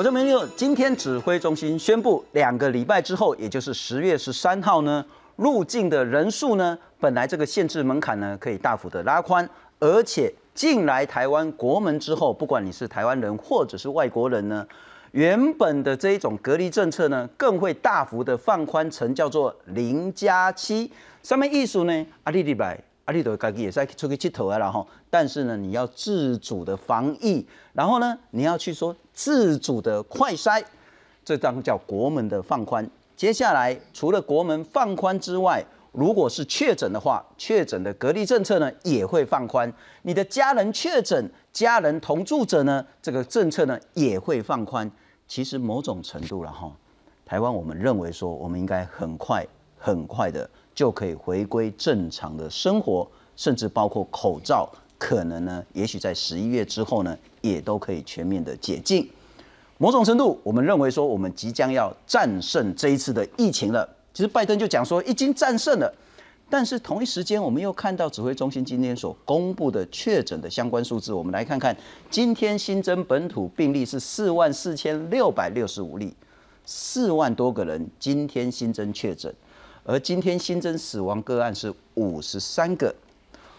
我这边有，今天指挥中心宣布，两个礼拜之后，也就是十月十三号呢，入境的人数呢，本来这个限制门槛呢，可以大幅的拉宽，而且进来台湾国门之后，不管你是台湾人或者是外国人呢，原本的这一种隔离政策呢，更会大幅的放宽成叫做零加七。上面艺术呢，阿弟弟来。阿里都自己也在出去剃头啊，然后，但是呢，你要自主的防疫，然后呢，你要去说自主的快筛，这张叫国门的放宽。接下来，除了国门放宽之外，如果是确诊的话，确诊的隔离政策呢也会放宽。你的家人确诊，家人同住者呢，这个政策呢也会放宽。其实某种程度了哈，台湾我们认为说，我们应该很快很快的。就可以回归正常的生活，甚至包括口罩，可能呢，也许在十一月之后呢，也都可以全面的解禁。某种程度，我们认为说，我们即将要战胜这一次的疫情了。其实拜登就讲说，已经战胜了。但是同一时间，我们又看到指挥中心今天所公布的确诊的相关数字，我们来看看，今天新增本土病例是四万四千六百六十五例，四万多个人今天新增确诊。而今天新增死亡个案是五十三个，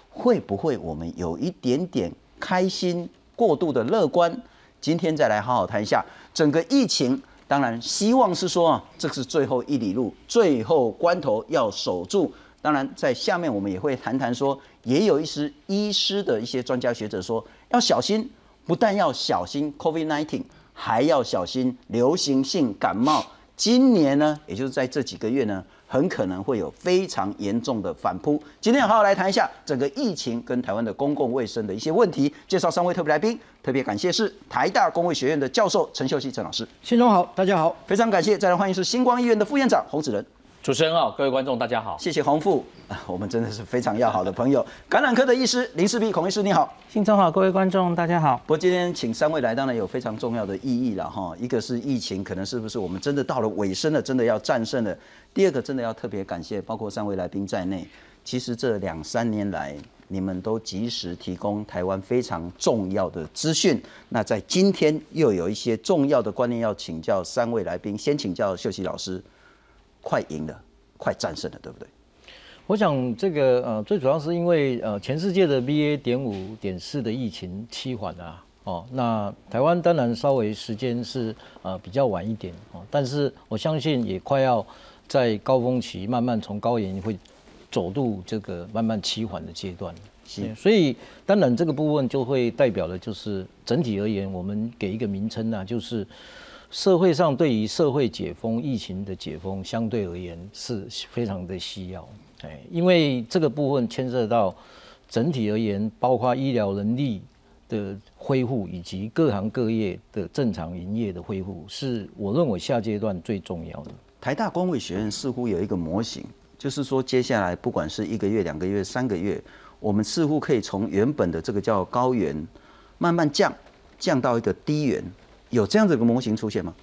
会不会我们有一点点开心、过度的乐观？今天再来好好谈一下整个疫情。当然，希望是说啊，这是最后一里路，最后关头要守住。当然，在下面我们也会谈谈说，也有一些医师的一些专家学者说，要小心，不但要小心 COVID-19，还要小心流行性感冒。今年呢，也就是在这几个月呢。很可能会有非常严重的反扑。今天好好来谈一下整个疫情跟台湾的公共卫生的一些问题。介绍三位特别来宾，特别感谢是台大公卫学院的教授陈秀熙陈老师。新中好，大家好，非常感谢。再来欢迎是星光医院的副院长洪子仁。主持人好，各位观众大家好，谢谢洪副，我们真的是非常要好的朋友。感染科的医师林世璧孔医师你好，新中好，各位观众大家好。不过今天请三位来，当然有非常重要的意义了哈。一个是疫情，可能是不是我们真的到了尾声了，真的要战胜了。第二个真的要特别感谢，包括三位来宾在内，其实这两三年来，你们都及时提供台湾非常重要的资讯。那在今天又有一些重要的观念要请教三位来宾，先请教秀熙老师，快赢了。快战胜了，对不对？我想这个呃，最主要是因为呃，全世界的 BA. 点五点四的疫情趋缓啊，哦，那台湾当然稍微时间是呃比较晚一点哦，但是我相信也快要在高峰期慢慢从高原会走入这个慢慢趋缓的阶段。是，所以当然这个部分就会代表的，就是整体而言，我们给一个名称呢，就是。社会上对于社会解封、疫情的解封，相对而言是非常的需要，哎，因为这个部分牵涉到整体而言，包括医疗能力的恢复以及各行各业的正常营业的恢复，是我认为下阶段最重要的。台大公卫学院似乎有一个模型，就是说接下来不管是一个月、两个月、三个月，我们似乎可以从原本的这个叫高原慢慢降，降到一个低原。有这样子一个模型出现吗？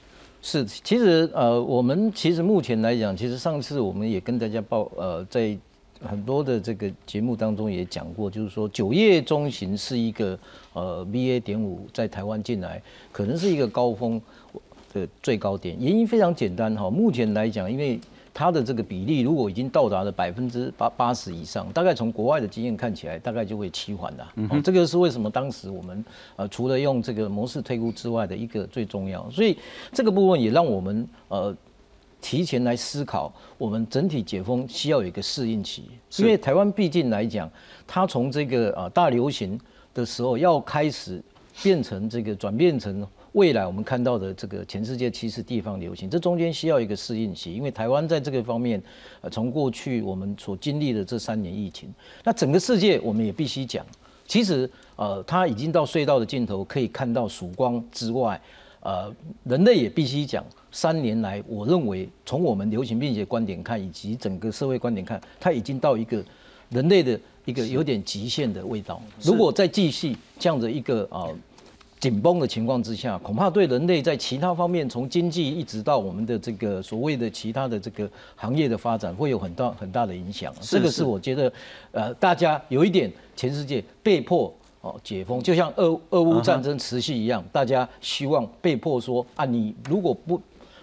是，其实呃，我们其实目前来讲，其实上次我们也跟大家报，呃，在很多的这个节目当中也讲过，就是说九月中旬是一个呃 VA 点五在台湾进来，可能是一个高峰的最高点。原因非常简单哈，目前来讲，因为它的这个比例如果已经到达了百分之八八十以上，大概从国外的经验看起来，大概就会趋缓的。嗯，这个是为什么当时我们呃除了用这个模式推估之外的一个最重要，所以这个部分也让我们呃提前来思考，我们整体解封需要有一个适应期，因为台湾毕竟来讲，它从这个呃大流行的时候要开始变成这个转变成。未来我们看到的这个全世界其实地方流行，这中间需要一个适应期，因为台湾在这个方面，呃，从过去我们所经历的这三年疫情，那整个世界我们也必须讲，其实呃，它已经到隧道的尽头，可以看到曙光之外，呃，人类也必须讲，三年来，我认为从我们流行病学观点看，以及整个社会观点看，它已经到一个人类的一个有点极限的味道。如果再继续这样的一个啊。紧绷的情况之下，恐怕对人类在其他方面，从经济一直到我们的这个所谓的其他的这个行业的发展，会有很大很大的影响。这个是我觉得，呃，大家有一点全世界被迫哦解封，就像俄俄乌战争持续一样，大家希望被迫说啊，你如果不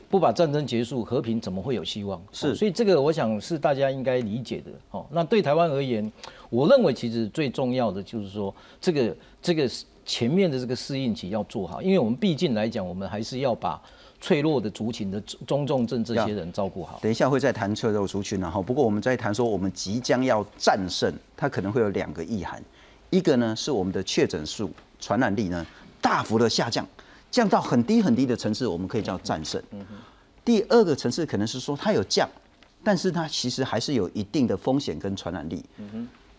不把战争结束，和平怎么会有希望？是所以这个我想是大家应该理解的。哦，那对台湾而言，我认为其实最重要的就是说，这个这个前面的这个适应期要做好，因为我们毕竟来讲，我们还是要把脆弱的族群的中重症这些人照顾好。等一下会再谈脆弱族群，然后不过我们在谈说我们即将要战胜，它可能会有两个意涵，一个呢是我们的确诊数、传染力呢大幅的下降，降到很低很低的层次，我们可以叫战胜。第二个层次可能是说它有降，但是它其实还是有一定的风险跟传染力。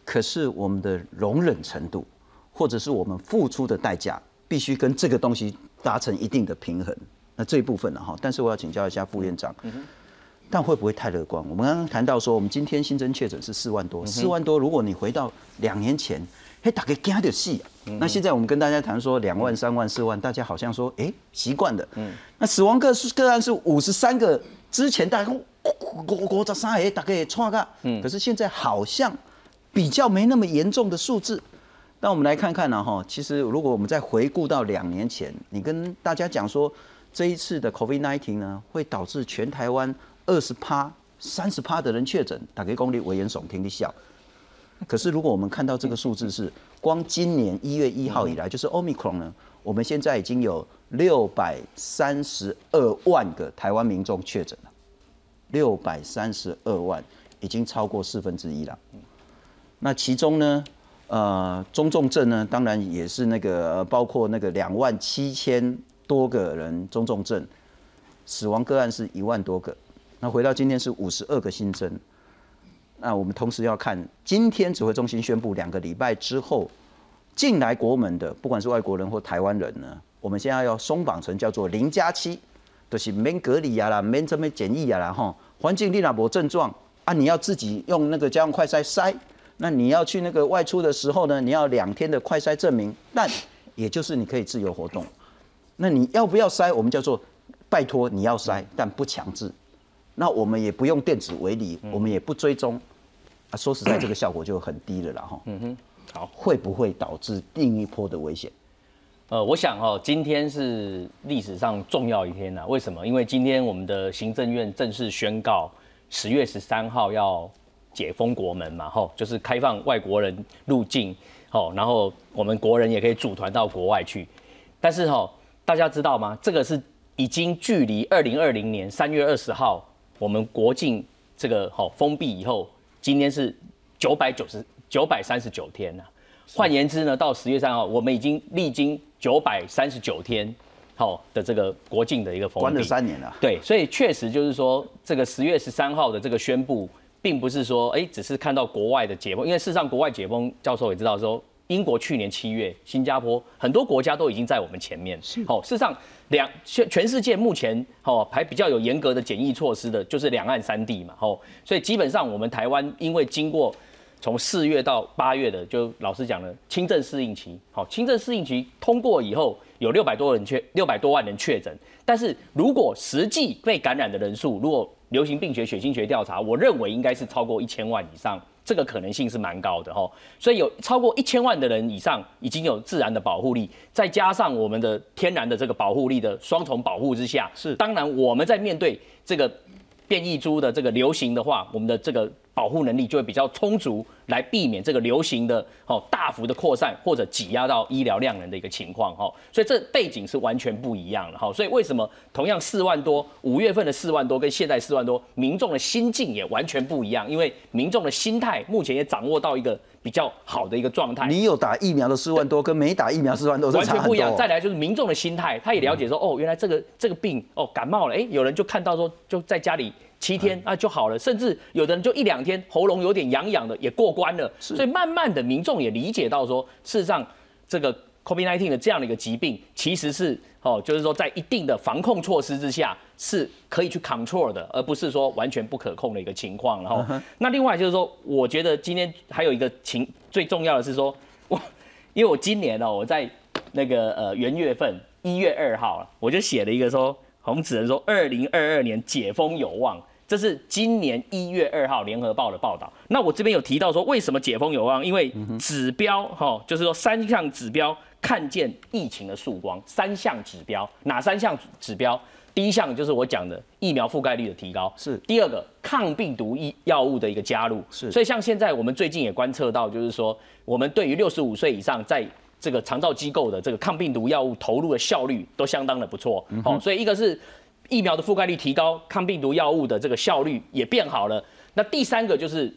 可是我们的容忍程度，或者是我们付出的代价，必须跟这个东西达成一定的平衡。那这一部分呢，哈，但是我要请教一下副院长，但会不会太乐观？我们刚刚谈到说，我们今天新增确诊是四万多，四万多，如果你回到两年前，嘿，大概惊的戏。那现在我们跟大家谈说两万、三万、四万，大家好像说，哎，习惯的。那死亡个个案是五十三个，之前大概国国十三个，大概错个，可是现在好像比较没那么严重的数字。那我们来看看呢，哈，其实如果我们再回顾到两年前，你跟大家讲说。这一次的 COVID-19 呢，会导致全台湾二十趴、三十趴的人确诊，打给公立危言耸听的笑。可是如果我们看到这个数字是，光今年一月一号以来，就是 Omicron 呢，我们现在已经有六百三十二万个台湾民众确诊了，六百三十二万，已经超过四分之一了。那其中呢，呃，中重症呢，当然也是那个包括那个两万七千。多个人中重症，死亡个案是一万多个。那回到今天是五十二个新增。那我们同时要看，今天指挥中心宣布两个礼拜之后进来国门的，不管是外国人或台湾人呢，我们现在要松绑成叫做零加七，就是免隔离啊啦，免这么检疫啊啦哈。环境你那无症状啊，你要自己用那个家用快筛筛。那你要去那个外出的时候呢，你要两天的快筛证明，但也就是你可以自由活动。那你要不要筛？我们叫做拜托你要筛，但不强制。那我们也不用电子围篱，我们也不追踪。啊，说实在，这个效果就很低了啦哈。嗯哼，好，会不会导致另一波的危险？呃，我想哦，今天是历史上重要一天呐。为什么？因为今天我们的行政院正式宣告，十月十三号要解封国门嘛，吼，就是开放外国人入境，吼，然后我们国人也可以组团到国外去。但是吼。大家知道吗？这个是已经距离二零二零年三月二十号我们国境这个好封闭以后，今天是九百九十九百三十九天了。换言之呢，到十月三号，我们已经历经九百三十九天好的这个国境的一个封闭，关了三年了。对，所以确实就是说，这个十月十三号的这个宣布，并不是说哎，只是看到国外的解封，因为事实上国外解封，教授也知道说。英国去年七月，新加坡很多国家都已经在我们前面。是，哦，事实上两全全世界目前哦还比较有严格的检疫措施的，就是两岸三地嘛。哦，所以基本上我们台湾因为经过从四月到八月的，就老师讲了，轻症适应期，好，轻症适应期通过以后，有六百多人确六百多万人确诊，但是如果实际被感染的人数，如果流行病学血清学调查，我认为应该是超过一千万以上。这个可能性是蛮高的哈，所以有超过一千万的人以上已经有自然的保护力，再加上我们的天然的这个保护力的双重保护之下，是当然我们在面对这个变异株的这个流行的话，我们的这个。保护能力就会比较充足，来避免这个流行的哦大幅的扩散或者挤压到医疗量能的一个情况哈，所以这背景是完全不一样的哈，所以为什么同样四万多五月份的四万多跟现在四万多，民众的心境也完全不一样，因为民众的心态目前也掌握到一个比较好的一个状态。你有打疫苗的四万多跟没打疫苗四万多完全不一样。再来就是民众的心态，他也了解说哦，原来这个这个病哦感冒了，哎，有人就看到说就在家里。七天啊就好了，甚至有的人就一两天喉咙有点痒痒的也过关了，所以慢慢的民众也理解到说，事实上这个 COVID-19 的这样的一个疾病其实是哦，就是说在一定的防控措施之下是可以去 control 的，而不是说完全不可控的一个情况。然后那另外就是说，我觉得今天还有一个情最重要的是说，我因为我今年呢我在那个呃元月份一月二号我就写了一个说。我们只能说，二零二二年解封有望，这是今年一月二号联合报的报道。那我这边有提到说，为什么解封有望？因为指标哈，就是说三项指标看见疫情的曙光。三项指标哪三项指标？第一项就是我讲的疫苗覆盖率的提高，是第二个抗病毒医药物的一个加入，是。所以像现在我们最近也观测到，就是说我们对于六十五岁以上在这个长照机构的这个抗病毒药物投入的效率都相当的不错。好，所以一个是疫苗的覆盖率提高，抗病毒药物的这个效率也变好了。那第三个就是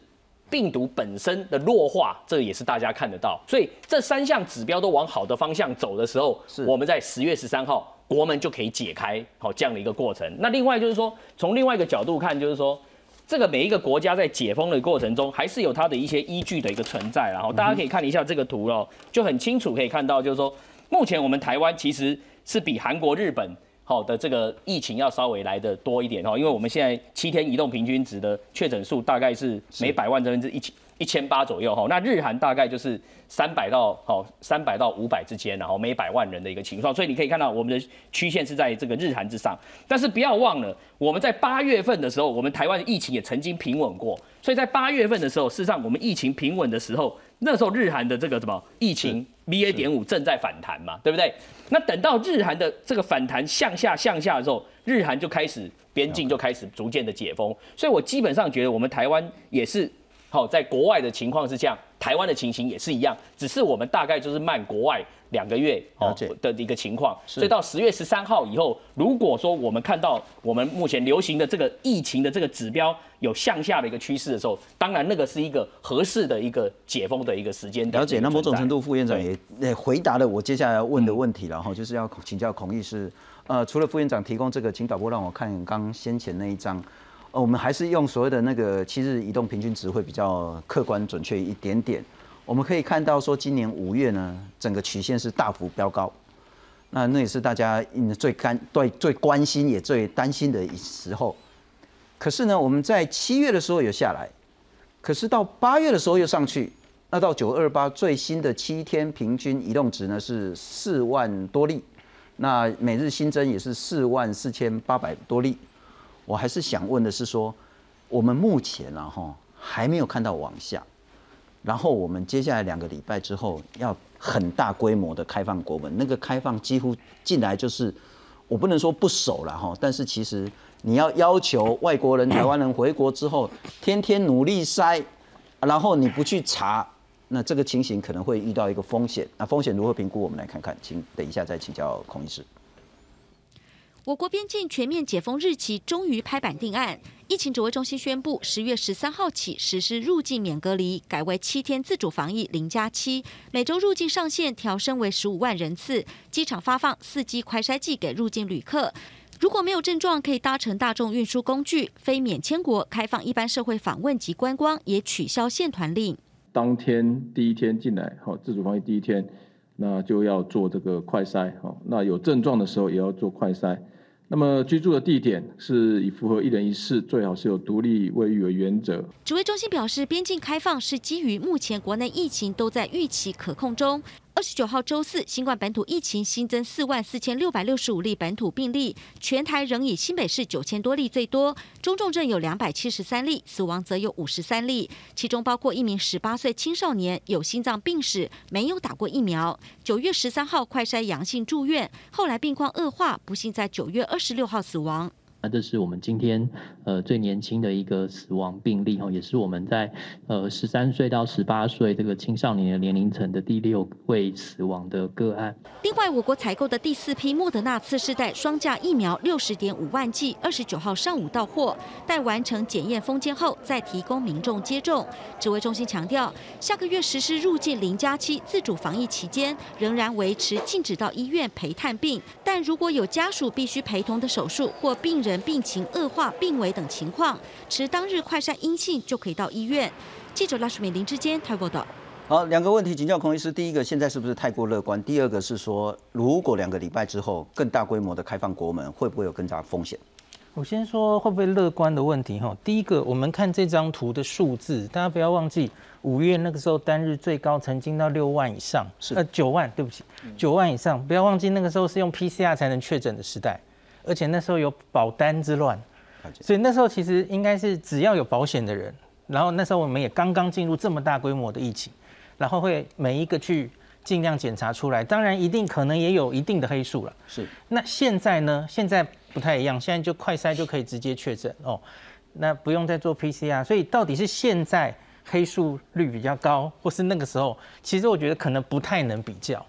病毒本身的弱化，这个也是大家看得到。所以这三项指标都往好的方向走的时候，我们在十月十三号。国门就可以解开，好这样的一个过程。那另外就是说，从另外一个角度看，就是说，这个每一个国家在解封的过程中，还是有它的一些依据的一个存在。然后大家可以看一下这个图哦，就很清楚可以看到，就是说，目前我们台湾其实是比韩国、日本好的这个疫情要稍微来的多一点哦，因为我们现在七天移动平均值的确诊数大概是每百万分之一千。一千八左右哈，那日韩大概就是三百到好三百到五百之间，然后每百万人的一个情况，所以你可以看到我们的曲线是在这个日韩之上。但是不要忘了，我们在八月份的时候，我们台湾的疫情也曾经平稳过，所以在八月份的时候，事实上我们疫情平稳的时候，那时候日韩的这个什么疫情 BA. 点五正在反弹嘛，对不对？那等到日韩的这个反弹向下向下的时候，日韩就开始边境就开始逐渐的解封，所以我基本上觉得我们台湾也是。好，在国外的情况是这样，台湾的情形也是一样，只是我们大概就是慢国外两个月哦的一个情况。所以到十月十三号以后，如果说我们看到我们目前流行的这个疫情的这个指标有向下的一个趋势的时候，当然那个是一个合适的一个解封的一个时间。了解，那某种程度副院长也也回答了我接下来要问的问题了哈，就是要请教孔医师，呃，除了副院长提供这个，请导播让我看刚先前那一张。呃，我们还是用所谓的那个七日移动平均值会比较客观准确一点点。我们可以看到说，今年五月呢，整个曲线是大幅飙高，那那也是大家最干对最关心也最担心的一时候。可是呢，我们在七月的时候有下来，可是到八月的时候又上去，那到九二八最新的七天平均移动值呢是四万多例，那每日新增也是四万四千八百多例。我还是想问的是说，我们目前啊哈还没有看到往下，然后我们接下来两个礼拜之后要很大规模的开放国门，那个开放几乎进来就是我不能说不守了哈，但是其实你要要求外国人、台湾人回国之后天天努力筛，然后你不去查，那这个情形可能会遇到一个风险。那风险如何评估？我们来看看，请等一下再请教孔医师。我国边境全面解封日期终于拍板定案，疫情指挥中心宣布，十月十三号起实施入境免隔离，改为七天自主防疫零加七，每周入境上限调升为十五万人次，机场发放四剂快筛剂给入境旅客，如果没有症状，可以搭乘大众运输工具，非免签国开放一般社会访问及观光，也取消限团令。当天第一天进来，好，自主防疫第一天。那就要做这个快筛，好，那有症状的时候也要做快筛。那么居住的地点是以符合一人一室，最好是有独立卫浴为原则。指挥中心表示，边境开放是基于目前国内疫情都在预期可控中。二十九号周四，新冠本土疫情新增四万四千六百六十五例本土病例，全台仍以新北市九千多例最多，中重症有两百七十三例，死亡则有五十三例，其中包括一名十八岁青少年有心脏病史，没有打过疫苗。九月十三号快筛阳性住院，后来病况恶化，不幸在九月二十六号死亡。那这是我们今天呃最年轻的一个死亡病例哈，也是我们在呃十三岁到十八岁这个青少年的年龄层的第六位死亡的个案。另外，我国采购的第四批莫德纳次世代双价疫苗六十点五万剂，二十九号上午到货，待完成检验封签后再提供民众接种。指挥中心强调，下个月实施入境零加七自主防疫期间，仍然维持禁止到医院陪探病，但如果有家属必须陪同的手术或病人。人病情恶化、病危等情况，持当日快筛阴性就可以到医院。记者拉什美林之间台报道。好，两个问题请教孔医师。第一个，现在是不是太过乐观？第二个是说，如果两个礼拜之后更大规模的开放国门，会不会有更大风险？我先说会不会乐观的问题哈。第一个，我们看这张图的数字，大家不要忘记，五月那个时候单日最高曾经到六万以上，是呃九万，对不起，九万以上。不要忘记那个时候是用 PCR 才能确诊的时代。而且那时候有保单之乱，所以那时候其实应该是只要有保险的人，然后那时候我们也刚刚进入这么大规模的疫情，然后会每一个去尽量检查出来，当然一定可能也有一定的黑数了。是。那现在呢？现在不太一样，现在就快筛就可以直接确诊哦，那不用再做 PCR。所以到底是现在黑数率比较高，或是那个时候？其实我觉得可能不太能比较。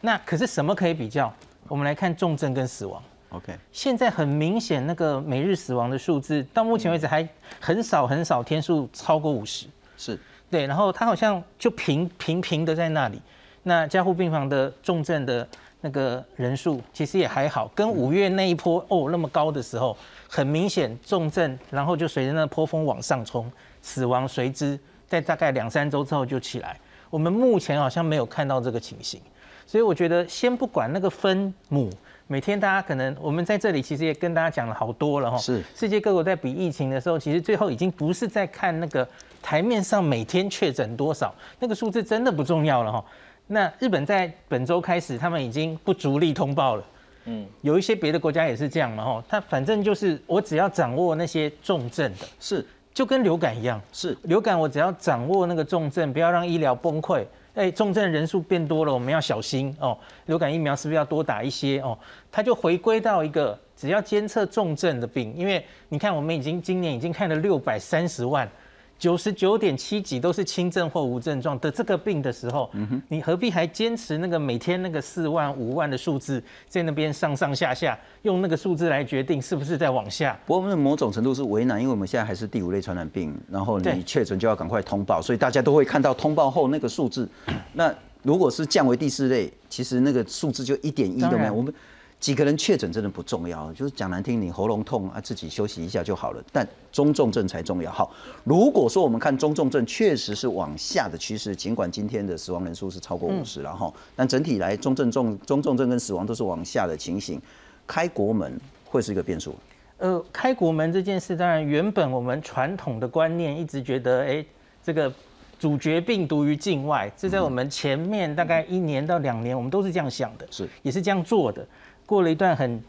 那可是什么可以比较？我们来看重症跟死亡。OK，现在很明显，那个每日死亡的数字到目前为止还很少很少天数超过五十，是对，然后它好像就平平平的在那里。那加护病房的重症的那个人数其实也还好，跟五月那一波哦那么高的时候，很明显重症，然后就随着那波峰往上冲，死亡随之在大概两三周之后就起来。我们目前好像没有看到这个情形，所以我觉得先不管那个分母。每天大家可能，我们在这里其实也跟大家讲了好多了哈。是。世界各国在比疫情的时候，其实最后已经不是在看那个台面上每天确诊多少，那个数字真的不重要了哈。那日本在本周开始，他们已经不逐例通报了。嗯。有一些别的国家也是这样嘛哈。他反正就是我只要掌握那些重症的，是，就跟流感一样。是。流感我只要掌握那个重症，不要让医疗崩溃。哎，重症人数变多了，我们要小心哦。流感疫苗是不是要多打一些哦？它就回归到一个只要监测重症的病，因为你看我们已经今年已经看了六百三十万。九十九点七几都是轻症或无症状的这个病的时候，你何必还坚持那个每天那个四万五万的数字在那边上上下下，用那个数字来决定是不是在往下？不过我们某种程度是为难，因为我们现在还是第五类传染病，然后你确诊就要赶快通报，所以大家都会看到通报后那个数字。那如果是降为第四类，其实那个数字就一点一都没有。我们。几个人确诊真的不重要，就是讲难听，你喉咙痛啊，自己休息一下就好了。但中重症才重要。好，如果说我们看中重症确实是往下的趋势，尽管今天的死亡人数是超过五十了哈，但整体来中症重中重症跟死亡都是往下的情形，开国门会是一个变数。呃，开国门这件事，当然原本我们传统的观念一直觉得，哎，这个主角病毒于境外，这在我们前面大概一年到两年，我们都是这样想的，是也是这样做的。过了一段很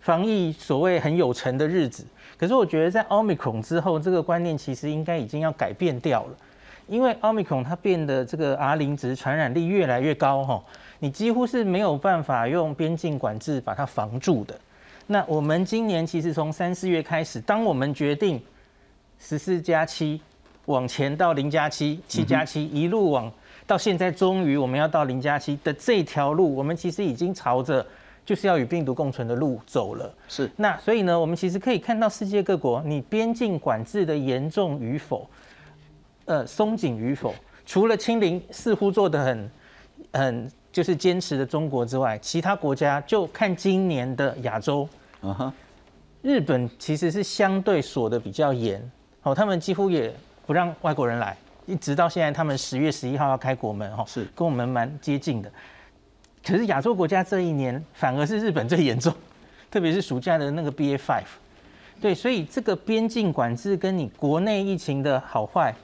防疫所谓很有成的日子，可是我觉得在奥密克戎之后，这个观念其实应该已经要改变掉了，因为奥密克戎它变得这个 R 零值传染力越来越高哈，你几乎是没有办法用边境管制把它防住的。那我们今年其实从三四月开始，当我们决定十四加七往前到零加七、七加七一路往到现在，终于我们要到零加七的这条路，我们其实已经朝着。就是要与病毒共存的路走了，是。那所以呢，我们其实可以看到世界各国，你边境管制的严重与否，呃，松紧与否，除了清零似乎做的很很就是坚持的中国之外，其他国家就看今年的亚洲，啊哈，日本其实是相对锁的比较严，哦，他们几乎也不让外国人来，一直到现在，他们十月十一号要开国门，哈，是。跟我们蛮接近的。可是亚洲国家这一年反而是日本最严重，特别是暑假的那个 BA five，对，所以这个边境管制跟你国内疫情的好坏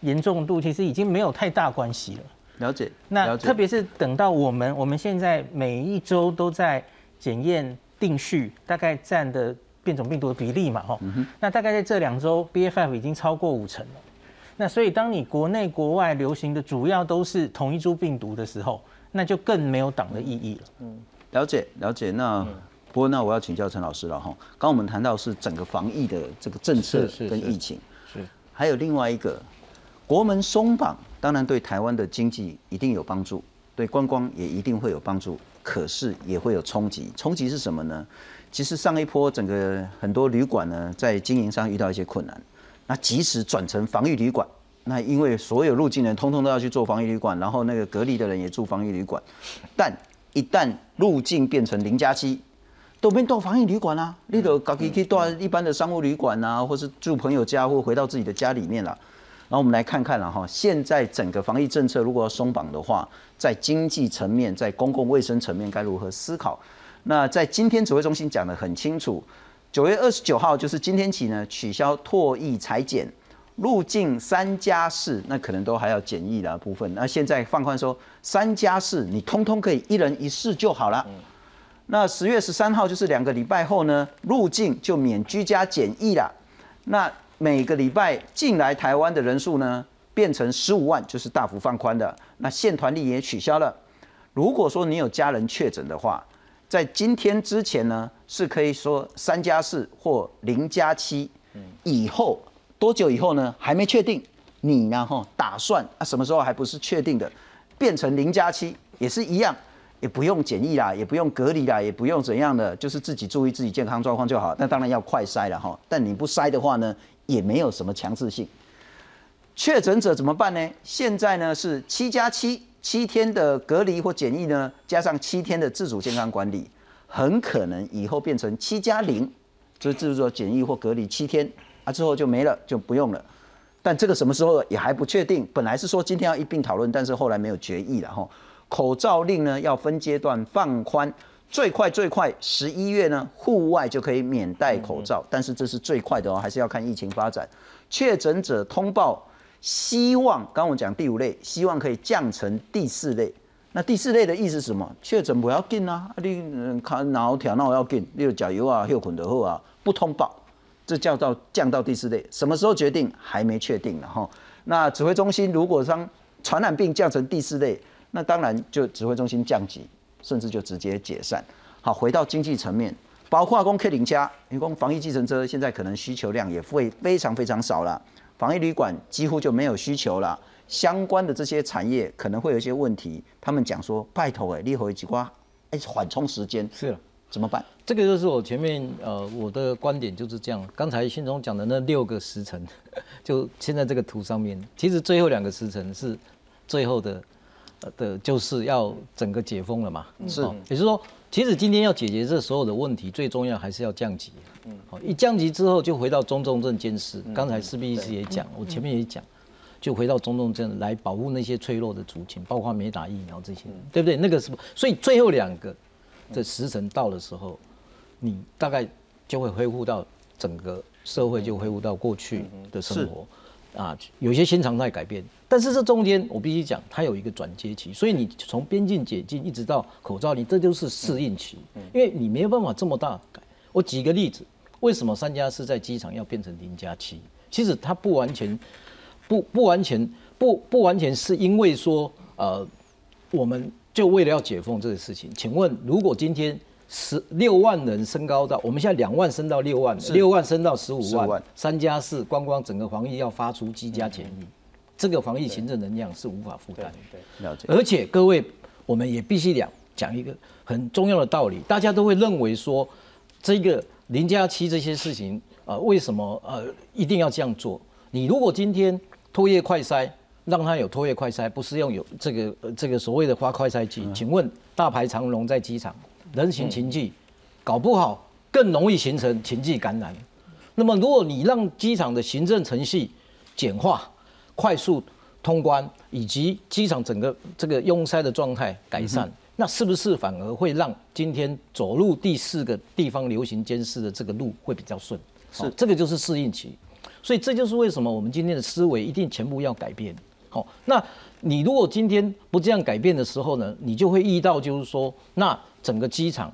严重度其实已经没有太大关系了。了解，那特别是等到我们我们现在每一周都在检验定序，大概占的变种病毒的比例嘛，哈，那大概在这两周 BA five 已经超过五成了。那所以当你国内国外流行的主要都是同一株病毒的时候，那就更没有党的意义了。嗯，了解了解。那不过那我要请教陈老师了哈。刚我们谈到是整个防疫的这个政策跟疫情，是还有另外一个国门松绑，当然对台湾的经济一定有帮助，对观光也一定会有帮助，可是也会有冲击。冲击是什么呢？其实上一波整个很多旅馆呢，在经营上遇到一些困难，那即使转成防御旅馆。那因为所有入境人通通都要去做防疫旅馆，然后那个隔离的人也住防疫旅馆，但一旦入境变成零加七，都变到防疫旅馆啦，你都可以去到一般的商务旅馆啊，或是住朋友家，或回到自己的家里面了。然后我们来看看了哈，现在整个防疫政策如果要松绑的话，在经济层面，在公共卫生层面该如何思考？那在今天指挥中心讲的很清楚，九月二十九号就是今天起呢，取消唾液裁剪。入境三加四，那可能都还要检疫的部分。那现在放宽说，三加四你通通可以一人一室就好了。那十月十三号就是两个礼拜后呢，入境就免居家检疫了。那每个礼拜进来台湾的人数呢，变成十五万，就是大幅放宽的。那限团令也取消了。如果说你有家人确诊的话，在今天之前呢，是可以说三加四或零加七。以后多久以后呢？还没确定。你呢？哈，打算啊，什么时候还不是确定的？变成零加七也是一样。也不用检疫啦，也不用隔离啦，也不用怎样的，就是自己注意自己健康状况就好。那当然要快筛了哈，但你不筛的话呢，也没有什么强制性。确诊者怎么办呢？现在呢是七加七，七天的隔离或检疫呢，加上七天的自主健康管理，很可能以后变成七加零，就是自主检疫或隔离七天啊，之后就没了，就不用了。但这个什么时候也还不确定。本来是说今天要一并讨论，但是后来没有决议了哈。口罩令呢要分阶段放宽，最快最快十一月呢户外就可以免戴口罩，但是这是最快的哦，还是要看疫情发展。确诊者通报，希望刚我讲第五类，希望可以降成第四类。那第四类的意思是什么？确诊不要紧啊，你看脑条那我要紧，例如加油啊、休困的后啊，不通报，这叫到降到第四类。什么时候决定还没确定呢？哈。那指挥中心如果将传染病降成第四类。那当然就指挥中心降级，甚至就直接解散。好，回到经济层面，包括工 K 零加，因为防疫计程车现在可能需求量也会非常非常少了，防疫旅馆几乎就没有需求了，相关的这些产业可能会有一些问题。他们讲说，拜托哎，立回几瓜，哎，缓冲时间是怎么办？这个就是我前面呃我的观点就是这样。刚才信中讲的那六个时辰，就现在这个图上面，其实最后两个时辰是最后的。的就是要整个解封了嘛，是，也就是说，其实今天要解决这所有的问题，最重要还是要降级。嗯，好，一降级之后就回到中重症监视。刚才施医师也讲，我前面也讲，就回到中重症来保护那些脆弱的族群，包括没打疫苗这些，对不对？那个是，所以最后两个的时辰到的时候，你大概就会恢复到整个社会就恢复到过去的生活。啊，有些新常态改变，但是这中间我必须讲，它有一个转接期，所以你从边境解禁一直到口罩你，这就是适应期，因为你没有办法这么大改。我举个例子，为什么三加四在机场要变成零加七？其实它不完全，不不完全不不完全是因为说，呃，我们就为了要解封这个事情。请问，如果今天十六万人升高到，我们现在两万升到六万，六万升到十五万，三加四，光光整个防疫要发出居家检疫，这个防疫行政能量是无法负担。对，了解。而且各位，我们也必须讲讲一个很重要的道理，大家都会认为说，这个零加七这些事情，呃，为什么呃一定要这样做？你如果今天唾液快筛，让他有拖曳快筛，不是用有这个这个所谓的花快筛剂，请问大排长龙在机场？人行情迹，搞不好更容易形成情迹感染。那么，如果你让机场的行政程序简化、快速通关，以及机场整个这个拥塞的状态改善，那是不是反而会让今天走入第四个地方流行监视的这个路会比较顺？是，这个就是适应期。所以这就是为什么我们今天的思维一定全部要改变。好，那你如果今天不这样改变的时候呢，你就会遇到就是说那。整个机场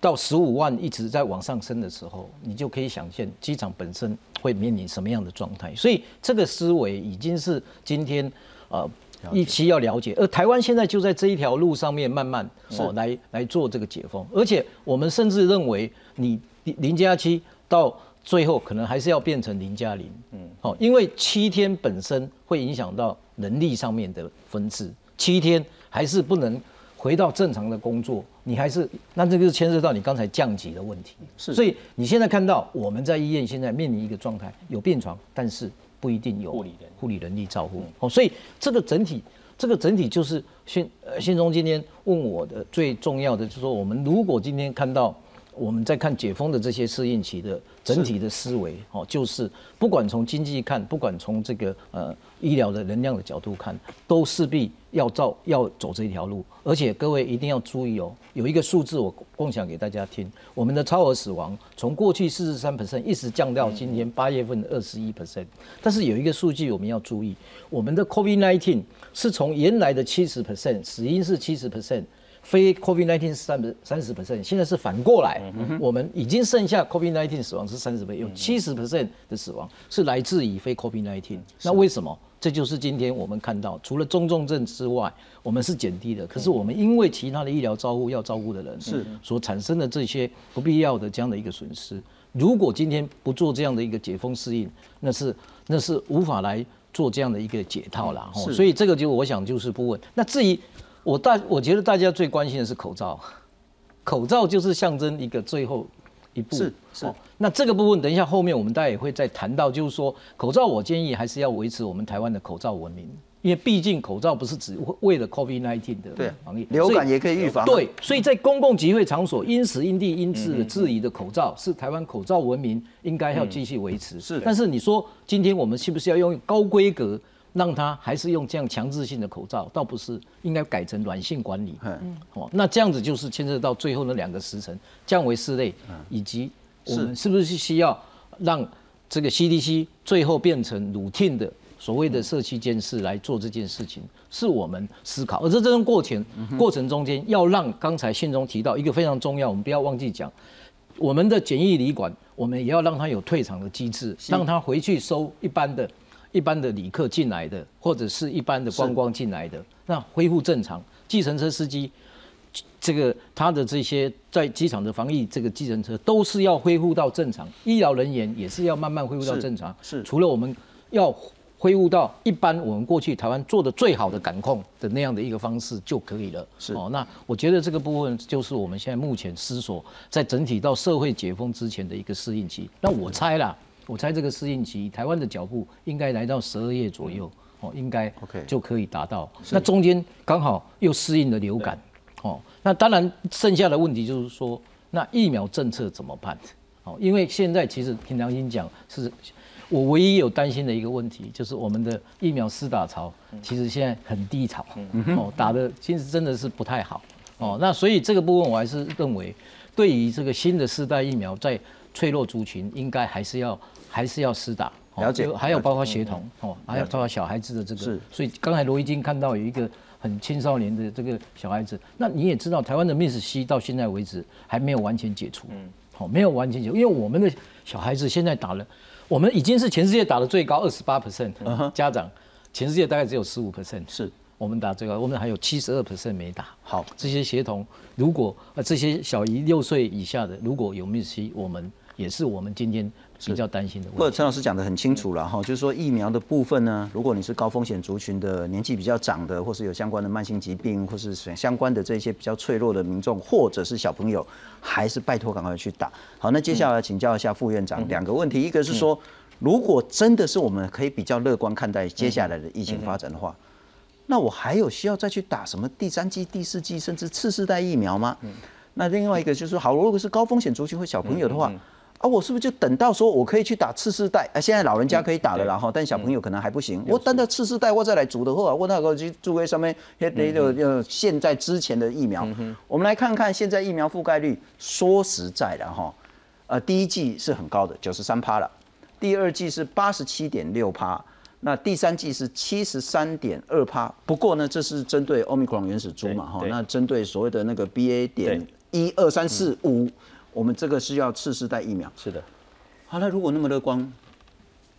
到十五万一直在往上升的时候，你就可以想象机场本身会面临什么样的状态。所以这个思维已经是今天呃一期要了解。而台湾现在就在这一条路上面慢慢哦来来做这个解封，而且我们甚至认为你零加七到最后可能还是要变成零加零。嗯，好，因为七天本身会影响到能力上面的分制，七天还是不能。回到正常的工作，你还是那这个是牵涉到你刚才降级的问题。是，所以你现在看到我们在医院现在面临一个状态，有病床，但是不一定有护理人护理人力照顾。哦，所以这个整体，这个整体就是信呃信中今天问我的最重要的，就是说我们如果今天看到我们在看解封的这些适应期的整体的思维，哦，就是不管从经济看，不管从这个呃医疗的能量的角度看，都势必。要照要走这条路，而且各位一定要注意哦，有一个数字我共享给大家听，我们的超额死亡从过去四十三 percent 一直降到今天八月份的二十一 percent，但是有一个数据我们要注意，我们的 COVID nineteen 是从原来的七十 percent 死因是七十 percent 非 COVID-19 是三三十 percent，现在是反过来，我们已经剩下 COVID-19 死亡是三十 percent，有七十 percent 的死亡是来自于非 COVID-19。那为什么？这就是今天我们看到，除了中重症之外，我们是减低的。可是我们因为其他的医疗照顾要照顾的人是所产生的这些不必要的这样的一个损失，如果今天不做这样的一个解封适应，那是那是无法来做这样的一个解套啦。吼是所以这个就我想就是不问。那至于我大，我觉得大家最关心的是口罩，口罩就是象征一个最后一步。是是哦那这个部分，等一下后面我们大家也会再谈到，就是说口罩，我建议还是要维持我们台湾的口罩文明，因为毕竟口罩不是只为了 COVID-19 对的防疫，流感也可以预防啊对，所以在公共集会场所因时因地因制的质疑的口罩，是台湾口罩文明应该要继续维持。是但是你说今天我们是不是要用高规格？让他还是用这样强制性的口罩，倒不是应该改成软性管理。嗯哦，那这样子就是牵涉到最后那两个时辰降为四类，以及我们是不是需要让这个 CDC 最后变成 routine 的所谓的社区监视来做这件事情，是我们思考。而在这种过程过程中间，要让刚才信中提到一个非常重要，我们不要忘记讲，我们的检疫旅馆，我们也要让它有退场的机制，让它回去收一般的。一般的旅客进来的，或者是一般的观光进来的，那恢复正常。计程车司机，这个他的这些在机场的防疫，这个计程车都是要恢复到正常。医疗人员也是要慢慢恢复到正常。是除了我们要恢复到一般我们过去台湾做的最好的感控的那样的一个方式就可以了。是哦，那我觉得这个部分就是我们现在目前思索，在整体到社会解封之前的一个适应期。那我猜啦，我猜这个适应期，台湾的脚步应该来到十二月左右，哦，应该就可以达到。那中间刚好又适应了流感，哦，那当然剩下的问题就是说，那疫苗政策怎么办？哦，因为现在其实平常心讲，是我唯一有担心的一个问题，就是我们的疫苗施打潮其实现在很低潮，哦，打的其实真的是不太好，哦，那所以这个部分我还是认为，对于这个新的世代疫苗，在脆弱族群应该还是要还是要施打。哦了解还有包括协同哦，还有包括小孩子的这个，是。所以刚才罗一金看到有一个很青少年的这个小孩子，那你也知道台湾的 Miss C 到现在为止还没有完全解除，嗯，好，没有完全解除，因为我们的小孩子现在打了，我们已经是全世界打的最高二十八 percent，家长全世界大概只有十五 percent 是。我们打最高，我们还有七十二 percent 没打。好。这些协同，如果呃这些小于六岁以下的，如果有 Miss C，我们也是我们今天比较担心的或者。陈老师讲的很清楚了哈，就是说疫苗的部分呢，如果你是高风险族群的、年纪比较长的，或是有相关的慢性疾病，或是相关的这些比较脆弱的民众，或者是小朋友，还是拜托赶快去打。好，那接下来请教一下副院长两个问题，一个是说，如果真的是我们可以比较乐观看待接下来的疫情发展的话，那我还有需要再去打什么第三剂、第四剂，甚至次世代疫苗吗？那另外一个就是说，好，如果是高风险族群或小朋友的话，啊，我是不是就等到说我可以去打次世代？啊，现在老人家可以打了啦哈，但小朋友可能还不行。我等到次世代我再来组的话，我那个去注位上面那那个呃现在之前的疫苗，我们来看看现在疫苗覆盖率。说实在的哈，呃，第一季是很高的，九十三趴了，第二季是八十七点六趴。那第三季是七十三点二趴，不过呢，这是针对 Omicron 原始株嘛哈，那针对所谓的那个 BA 点一二三四五，我们这个是要次世代疫苗。是的，好，那如果那么乐观，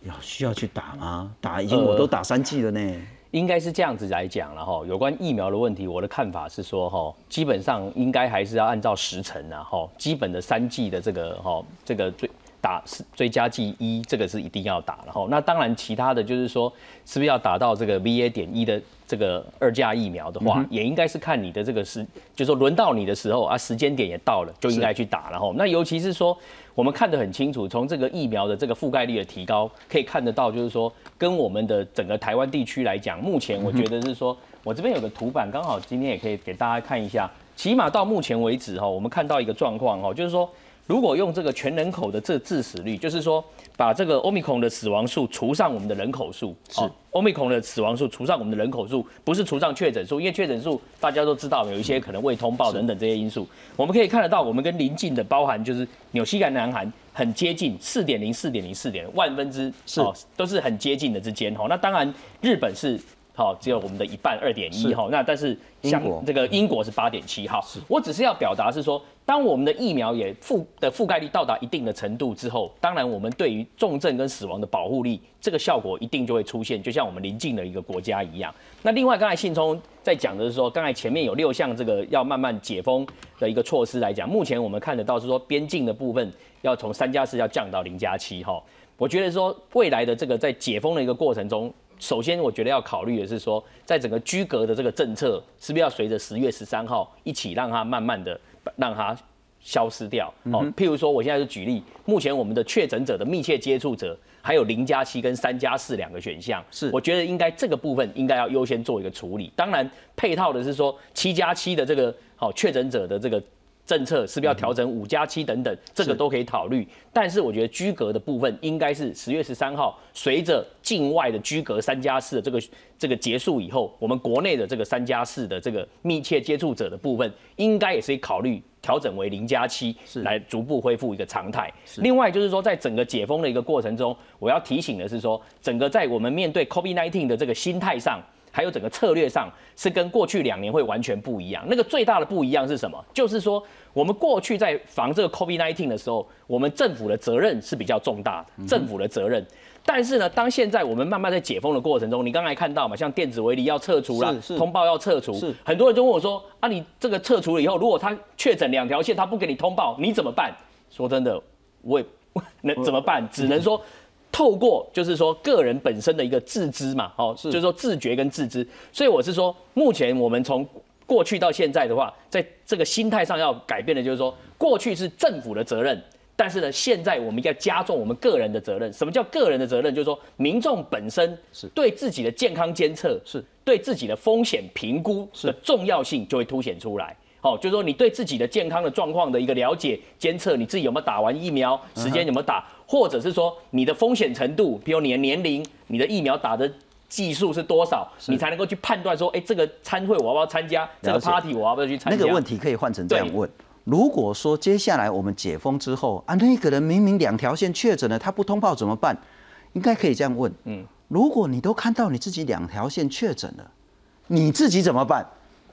要需要去打吗？打已经我都打三剂了呢。应该是这样子来讲了哈。有关疫苗的问题，我的看法是说哈，基本上应该还是要按照时辰啊哈，基本的三剂的这个哈这个最打是追加剂一，这个是一定要打然后那当然其他的就是说，是不是要打到这个 VA 点一的这个二价疫苗的话，也应该是看你的这个时，就是说轮到你的时候啊，时间点也到了，就应该去打然后那尤其是说。我们看得很清楚，从这个疫苗的这个覆盖率的提高，可以看得到，就是说跟我们的整个台湾地区来讲，目前我觉得是说，我这边有个图板，刚好今天也可以给大家看一下。起码到目前为止哈，我们看到一个状况哈，就是说，如果用这个全人口的这致死率，就是说把这个 omicron 的死亡数除上我们的人口数，是 omicron 的死亡数除上我们的人口数，不是除上确诊数，因为确诊数大家都知道有一些可能未通报等等这些因素，我们可以看得到，我们跟邻近的包含就是纽西兰、南韩很接近，四点零、四点零、四点万分之是哦，都是很接近的之间哈。那当然日本是。好，只有我们的一半二点一是哈。那但是像英国这个英国是八点七哈。我只是要表达是说，当我们的疫苗也覆的覆盖率到达一定的程度之后，当然我们对于重症跟死亡的保护力，这个效果一定就会出现，就像我们邻近的一个国家一样。那另外刚才信聪在讲的是说，刚才前面有六项这个要慢慢解封的一个措施来讲，目前我们看得到是说边境的部分要从三加四要降到零加七哈。我觉得说未来的这个在解封的一个过程中，首先我觉得要考虑的是说，在整个居隔的这个政策是不是要随着十月十三号一起让它慢慢的让它消失掉哦。譬如说，我现在就举例，目前我们的确诊者的密切接触者还有零加七跟三加四两个选项，是我觉得应该这个部分应该要优先做一个处理。当然，配套的是说七加七的这个好确诊者的这个。政策是不是要调整五加七等等，这个都可以考虑。但是我觉得居隔的部分应该是十月十三号，随着境外的居隔三加四的这个这个结束以后，我们国内的这个三加四的这个密切接触者的部分，应该也是考虑调整为零加七，来逐步恢复一个常态。另外就是说，在整个解封的一个过程中，我要提醒的是说，整个在我们面对 COVID-19 的这个心态上。还有整个策略上是跟过去两年会完全不一样。那个最大的不一样是什么？就是说，我们过去在防这个 COVID-19 的时候，我们政府的责任是比较重大的，政府的责任。但是呢，当现在我们慢慢在解封的过程中，你刚才看到嘛，像电子围篱要撤除了，通报要撤除，很多人就问我说：啊，你这个撤除了以后，如果他确诊两条线，他不给你通报，你怎么办？说真的，我也 能怎么办？只能说。透过就是说个人本身的一个自知嘛，哦，就是说自觉跟自知，所以我是说，目前我们从过去到现在的话，在这个心态上要改变的，就是说过去是政府的责任，但是呢，现在我们要加重我们个人的责任。什么叫个人的责任？就是说民众本身是对自己的健康监测，是对自己的风险评估的重要性就会凸显出来。好，就是说你对自己的健康的状况的一个了解、监测，你自己有没有打完疫苗，时间有没有打，或者是说你的风险程度，比如你的年龄、你的疫苗打的技术是多少，你才能够去判断说，哎，这个参会我要不要参加，这个 party 我要不要去参加？那个问题可以换成这样问：如果说接下来我们解封之后啊，那个人明明两条线确诊了，他不通报怎么办？应该可以这样问：嗯，如果你都看到你自己两条线确诊了，你自己怎么办？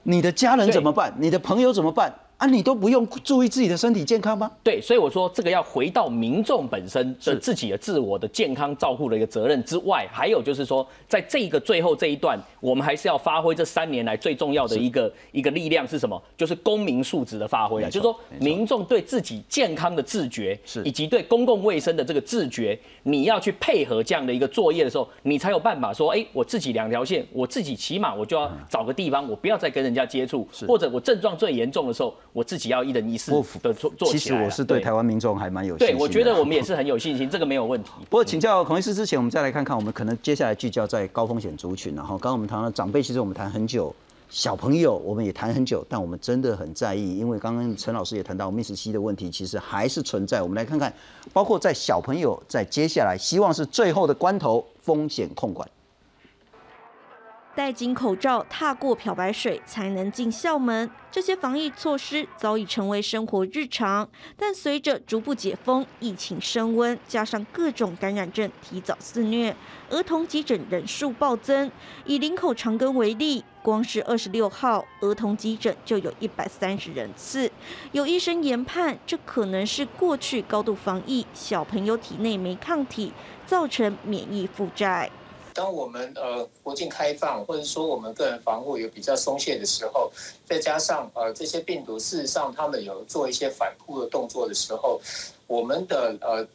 你的家人怎么办？你的朋友怎么办？啊，你都不用注意自己的身体健康吗？对，所以我说这个要回到民众本身的自己的自我的健康照顾的一个责任之外，还有就是说，在这个最后这一段，我们还是要发挥这三年来最重要的一个一个力量是什么？就是公民素质的发挥啊，就是说民众对自己健康的自觉，是以及对公共卫生的这个自觉，你要去配合这样的一个作业的时候，你才有办法说，哎，我自己两条线，我自己起码我就要找个地方，我不要再跟人家接触，或者我症状最严重的时候。我自己要一人一事的做做其实我是对台湾民众还蛮有信心。对，我觉得我们也是很有信心，这个没有问题。不过请教孔医师之前，我们再来看看，我们可能接下来聚焦在高风险族群。然后，刚刚我们谈了长辈，其实我们谈很久；小朋友我们也谈很久，但我们真的很在意，因为刚刚陈老师也谈到 Miss C 的问题，其实还是存在。我们来看看，包括在小朋友在接下来，希望是最后的关头，风险控管。戴紧口罩，踏过漂白水才能进校门。这些防疫措施早已成为生活日常，但随着逐步解封，疫情升温，加上各种感染症提早肆虐，儿童急诊人数暴增。以林口长庚为例，光是二十六号儿童急诊就有一百三十人次。有医生研判，这可能是过去高度防疫，小朋友体内没抗体，造成免疫负债。当我们呃国境开放，或者说我们个人防护有比较松懈的时候，再加上呃这些病毒事实上他们有做一些反扑的动作的时候，我们的呃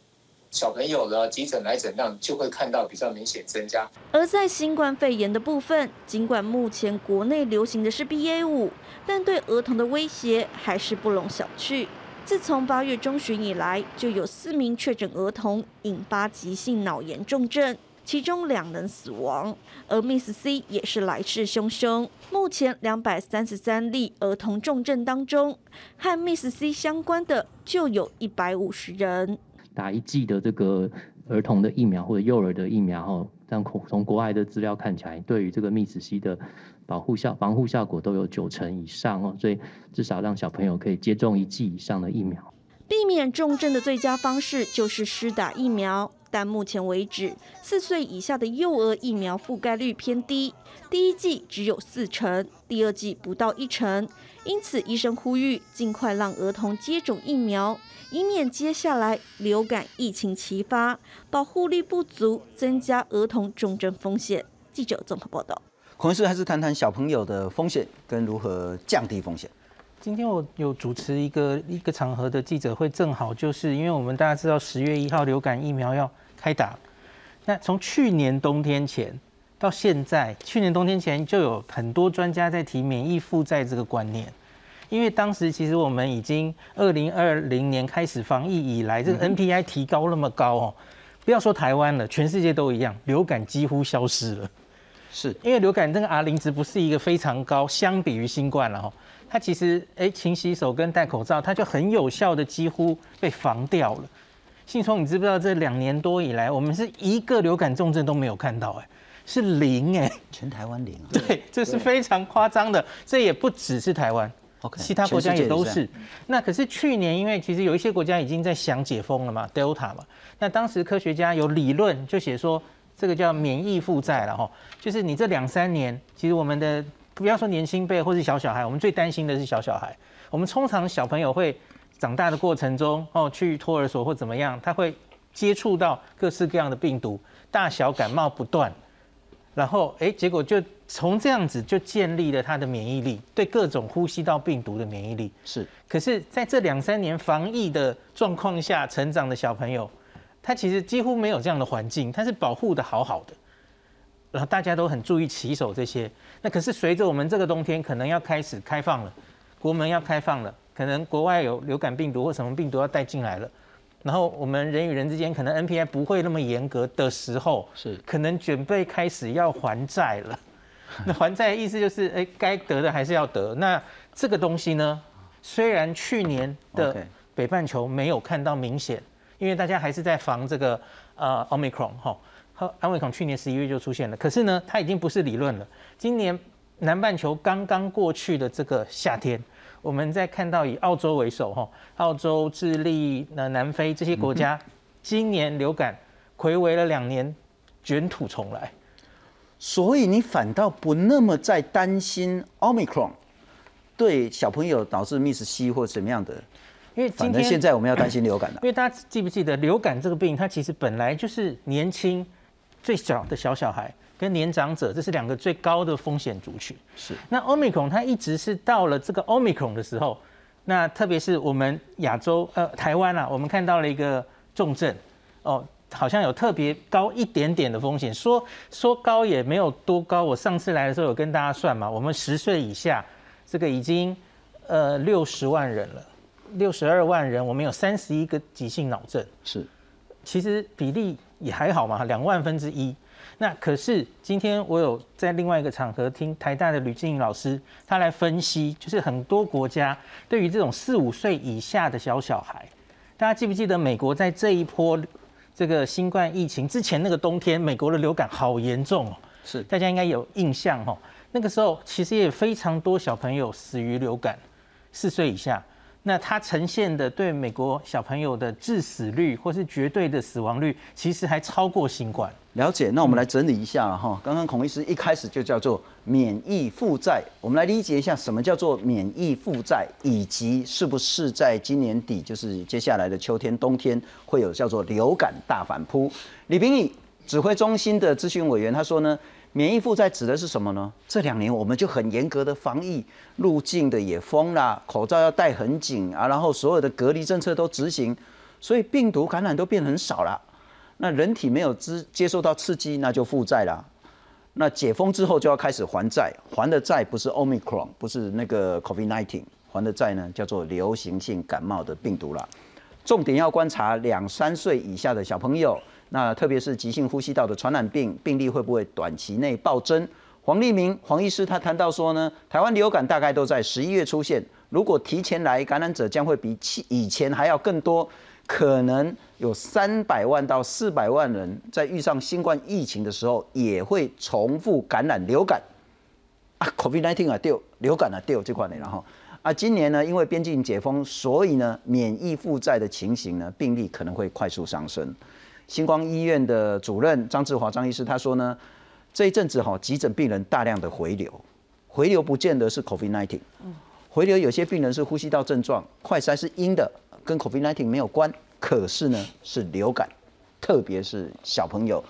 小朋友的急诊来诊量就会看到比较明显增加。而在新冠肺炎的部分，尽管目前国内流行的是 BA 五，但对儿童的威胁还是不容小觑。自从八月中旬以来，就有四名确诊儿童引发急性脑炎重症。其中两人死亡，而 Miss C 也是来势汹汹。目前两百三十三例儿童重症当中，和 Miss C 相关的就有一百五十人。打一剂的这个儿童的疫苗或者幼儿的疫苗，哈，但从国外的资料看起来，对于这个 Miss C 的保护效防护效果都有九成以上哦，所以至少让小朋友可以接种一剂以上的疫苗。避免重症的最佳方式就是施打疫苗。但目前为止，四岁以下的幼儿疫苗覆盖率偏低，第一季只有四成，第二季不到一成。因此，医生呼吁尽快让儿童接种疫苗，以免接下来流感疫情齐发，保护力不足，增加儿童重症风险。记者综合报道。孔医师还是谈谈小朋友的风险跟如何降低风险。今天我有主持一个一个场合的记者会，正好就是因为我们大家知道十月一号流感疫苗要开打，那从去年冬天前到现在，去年冬天前就有很多专家在提免疫负债这个观念，因为当时其实我们已经二零二零年开始防疫以来，这个 NPI 提高那么高哦，不要说台湾了，全世界都一样，流感几乎消失了。是因为流感这个 R 零值不是一个非常高，相比于新冠了哈，它其实哎勤洗手跟戴口罩，它就很有效的几乎被防掉了。信聪，你知不知道这两年多以来，我们是一个流感重症都没有看到，哎，是零哎，全台湾零。对，这是非常夸张的，这也不只是台湾其他国家也都是。那可是去年，因为其实有一些国家已经在想解封了嘛，Delta 嘛，那当时科学家有理论就写说。这个叫免疫负债了哈，就是你这两三年，其实我们的不要说年轻辈或是小小孩，我们最担心的是小小孩。我们通常小朋友会长大的过程中，哦，去托儿所或怎么样，他会接触到各式各样的病毒，大小感冒不断，然后哎，结果就从这样子就建立了他的免疫力，对各种呼吸道病毒的免疫力是。可是在这两三年防疫的状况下成长的小朋友。他其实几乎没有这样的环境，他是保护的好好的，然后大家都很注意洗手这些。那可是随着我们这个冬天可能要开始开放了，国门要开放了，可能国外有流感病毒或什么病毒要带进来了，然后我们人与人之间可能 NPI 不会那么严格的时候，是可能准备开始要还债了。那还债的意思就是，哎，该得的还是要得。那这个东西呢，虽然去年的北半球没有看到明显。因为大家还是在防这个呃奥密克戎哈，和奥密克戎去年十一月就出现了，可是呢，它已经不是理论了。今年南半球刚刚过去的这个夏天，我们在看到以澳洲为首哈，澳洲、智利、那南非这些国家，今年流感回违了两年，卷土重来。所以你反倒不那么在担心奥密克戎对小朋友导致 miss C 或怎么样的。因为今天现在我们要担心流感了。因为大家记不记得流感这个病，它其实本来就是年轻、最小的小小孩跟年长者，这是两个最高的风险族群。是。那 Omicron 它一直是到了这个 Omicron 的时候，那特别是我们亚洲呃台湾啊，我们看到了一个重症哦，好像有特别高一点点的风险。说说高也没有多高。我上次来的时候有跟大家算嘛，我们十岁以下这个已经呃六十万人了。六十二万人，我们有三十一个急性脑症，是，其实比例也还好嘛，两万分之一。那可是今天我有在另外一个场合听台大的吕静颖老师，他来分析，就是很多国家对于这种四五岁以下的小小孩，大家记不记得美国在这一波这个新冠疫情之前那个冬天，美国的流感好严重哦，是，大家应该有印象哦。那个时候其实也非常多小朋友死于流感，四岁以下。那它呈现的对美国小朋友的致死率，或是绝对的死亡率，其实还超过新冠。了解，那我们来整理一下哈。刚刚孔医师一开始就叫做免疫负债，我们来理解一下什么叫做免疫负债，以及是不是在今年底，就是接下来的秋天、冬天会有叫做流感大反扑。李炳义指挥中心的咨询委员他说呢。免疫负债指的是什么呢？这两年我们就很严格的防疫，入境的也封了，口罩要戴很紧啊，然后所有的隔离政策都执行，所以病毒感染都变很少了。那人体没有支接受到刺激，那就负债了。那解封之后就要开始还债，还的债不是 Omicron，不是那个 COVID-19，还的债呢叫做流行性感冒的病毒了。重点要观察两三岁以下的小朋友。那特别是急性呼吸道的传染病病例会不会短期内暴增？黄立明黄医师他谈到说呢，台湾流感大概都在十一月出现，如果提前来，感染者将会比以前还要更多，可能有三百万到四百万人在遇上新冠疫情的时候也会重复感染流感啊，COVID-19 啊丢流感啊丢这块呢，然后啊，今年呢因为边境解封，所以呢免疫负债的情形呢病例可能会快速上升。星光医院的主任张志华张医师他说呢，这一阵子哈急诊病人大量的回流，回流不见得是 COVID-19，回流有些病人是呼吸道症状，快筛是阴的，跟 COVID-19 没有关，可是呢是流感，特别是小朋友。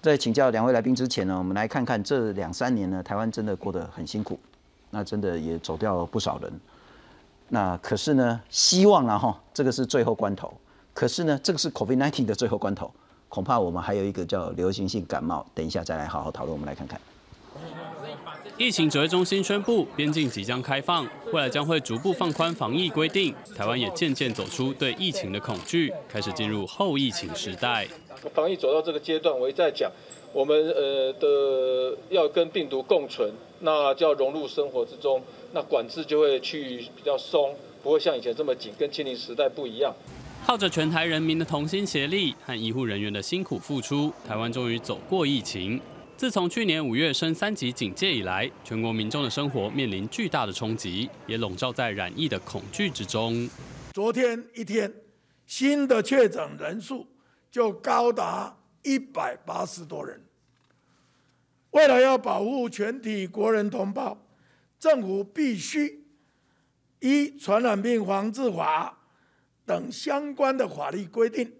在请教两位来宾之前呢，我们来看看这两三年呢，台湾真的过得很辛苦，那真的也走掉了不少人。那可是呢，希望啊哈，这个是最后关头。可是呢，这个是 COVID-19 的最后关头，恐怕我们还有一个叫流行性感冒，等一下再来好好讨论。我们来看看。疫情指挥中心宣布，边境即将开放，未来将会逐步放宽防疫规定。台湾也渐渐走出对疫情的恐惧，开始进入后疫情时代。防疫走到这个阶段，我一再讲，我们呃的要跟病毒共存，那就要融入生活之中，那管制就会去比较松，不会像以前这么紧，跟清零时代不一样。靠着全台人民的同心协力和医护人员的辛苦付出，台湾终于走过疫情。自从去年五月升三级警戒以来，全国民众的生活面临巨大的冲击，也笼罩在染疫的恐惧之中。昨天一天新的确诊人数就高达一百八十多人。为了要保护全体国人同胞，政府必须依《传染病防治法》等相关的法律规定，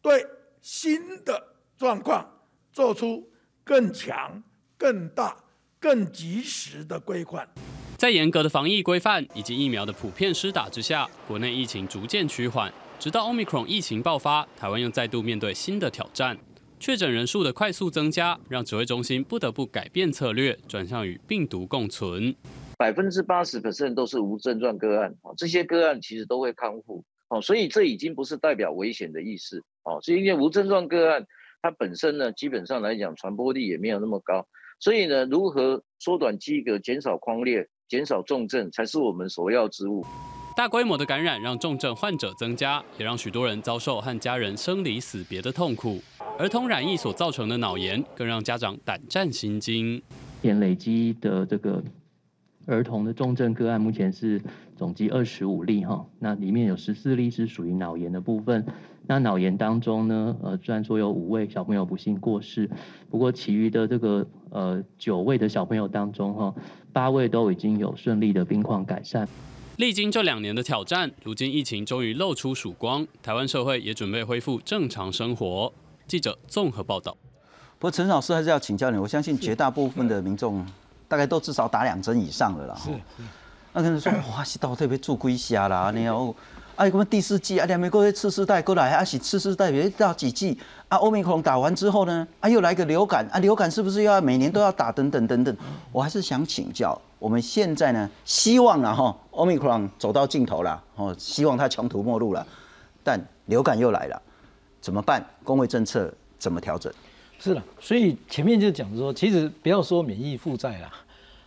对新的状况做出。更强、更大、更及时的规范，在严格的防疫规范以及疫苗的普遍施打之下，国内疫情逐渐趋缓。直到 Omicron 疫情爆发，台湾又再度面对新的挑战。确诊人数的快速增加，让指挥中心不得不改变策略，转向与病毒共存。百分之八十 percent 都是无症状个案，哦，这些个案其实都会康复，哦，所以这已经不是代表危险的意思，哦，是因为无症状个案。它本身呢，基本上来讲，传播力也没有那么高，所以呢，如何缩短间隔、减少框列、减少重症，才是我们首要之务。大规模的感染让重症患者增加，也让许多人遭受和家人生离死别的痛苦。儿童染疫所造成的脑炎，更让家长胆战心惊。现累积的这个儿童的重症个案，目前是总计二十五例哈，那里面有十四例是属于脑炎的部分。那脑炎当中呢，呃，虽然说有五位小朋友不幸过世，不过其余的这个呃九位的小朋友当中，哈，八位都已经有顺利的病况改善。历经这两年的挑战，如今疫情终于露出曙光，台湾社会也准备恢复正常生活。记者综合报道。不过陈老师还是要请教你，我相信绝大部分的民众大概都至少打两针以上了啦。是。那可能说哇，是到特别做龟虾啦，你要。啊，我们第四季啊，两美国的次世代过来，啊是次世代别到几季啊？欧米克打完之后呢，啊又来个流感啊，流感是不是要每年都要打？等等等等，我还是想请教，我们现在呢，希望啊哈，欧米克走到尽头了，哦，希望它穷途末路了，但流感又来了，怎么办？工位政策怎么调整？是的，所以前面就讲说，其实不要说免疫负债啦，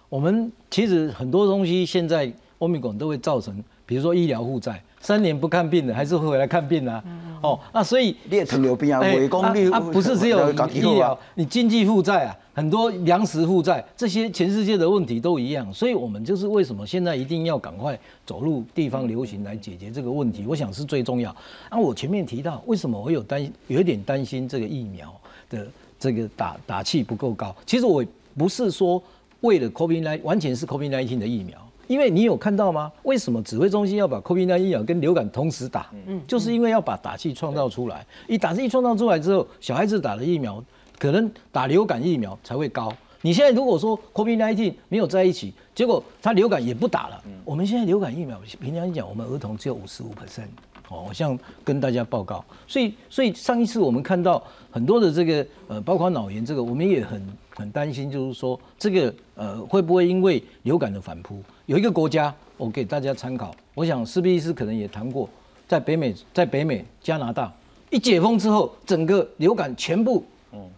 我们其实很多东西现在欧米克都会造成，比如说医疗负债。三年不看病的，还是会回来看病啊？哦，那所以列成流病啊，伪公率啊，不是只有医疗，你经济负债啊，很多粮食负债，这些全世界的问题都一样。所以我们就是为什么现在一定要赶快走入地方流行来解决这个问题，我想是最重要。那我前面提到，为什么我有担有一点担心这个疫苗的这个打打气不够高？其实我不是说为了 COVID 来，完全是 COVID 1 9的疫苗。因为你有看到吗？为什么指挥中心要把 COVID 疫苗跟流感同时打？嗯，就是因为要把打气创造出来。一打气创造出来之后，小孩子打的疫苗可能打流感疫苗才会高。你现在如果说 COVID 没有在一起，结果他流感也不打了。我们现在流感疫苗，平常讲，我们儿童只有五十五 percent。哦，我像跟大家报告，所以所以上一次我们看到很多的这个呃，包括脑炎这个，我们也很很担心，就是说这个呃会不会因为流感的反扑？有一个国家，我给大家参考，我想施比医师可能也谈过，在北美，在北美加拿大一解封之后，整个流感全部，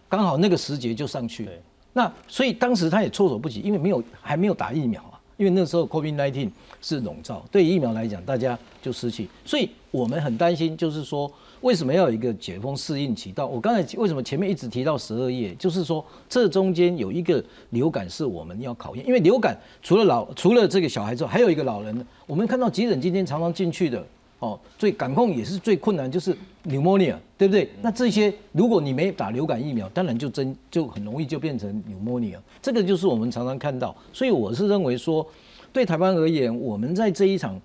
刚好那个时节就上去，那所以当时他也措手不及，因为没有还没有打疫苗啊，因为那时候 COVID-19 是笼罩，对疫苗来讲，大家就失去，所以我们很担心，就是说。为什么要有一个解封适应期？到我刚才为什么前面一直提到十二月？就是说这中间有一个流感是我们要考验，因为流感除了老除了这个小孩之外，还有一个老人。我们看到急诊今天常常进去的哦，最感控也是最困难，就是 pneumonia，对不对？那这些如果你没打流感疫苗，当然就真就很容易就变成 pneumonia，这个就是我们常常看到。所以我是认为说，对台湾而言，我们在这一场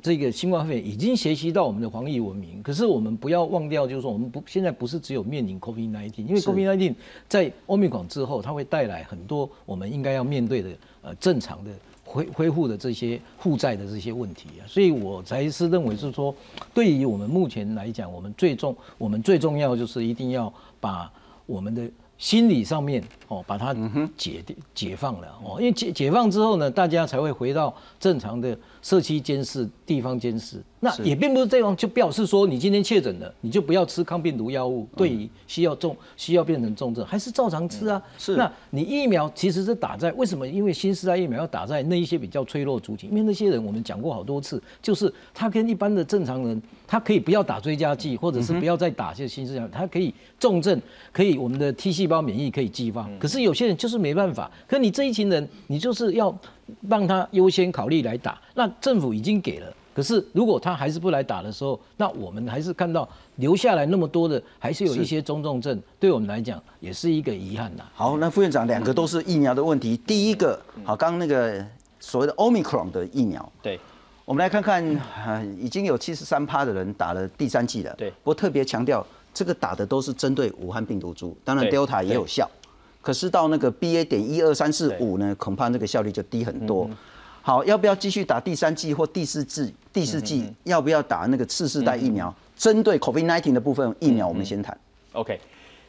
这个新冠肺炎已经学习到我们的防疫文明，可是我们不要忘掉，就是说我们不现在不是只有面临 COVID-19，因为 COVID-19 在 Omicron 之后，它会带来很多我们应该要面对的呃正常的。恢恢复的这些负债的这些问题啊，所以我才是认为是说，对于我们目前来讲，我们最重我们最重要就是一定要把我们的心理上面哦，把它解解放了哦，因为解解放之后呢，大家才会回到正常的社区监视、地方监视。那也并不是这样，就表示说你今天确诊了，你就不要吃抗病毒药物，对于需要重需要变成重症，还是照常吃啊。是。那你疫苗其实是打在为什么？因为新时代疫苗要打在那一些比较脆弱族群，因为那些人我们讲过好多次，就是他跟一般的正常人，他可以不要打追加剂，或者是不要再打这些新时代，他可以重症，可以我们的 T 细胞免疫可以激发。可是有些人就是没办法，可你这一群人，你就是要让他优先考虑来打，那政府已经给了。可是，如果他还是不来打的时候，那我们还是看到留下来那么多的，还是有一些中重症，对我们来讲也是一个遗憾呐。好，那副院长两个都是疫苗的问题。第一个，好，刚刚那个所谓的 Omicron 的疫苗，对，我们来看看，呃，已经有七十三趴的人打了第三剂了。对，不过特别强调，这个打的都是针对武汉病毒株，当然 Delta 也有效，可是到那个 BA. 点一二三四五呢，恐怕那个效率就低很多。好，要不要继续打第三剂或第四剂？第四剂要不要打那个次世代疫苗？针对 COVID-19 的部分疫苗，我们先谈。OK，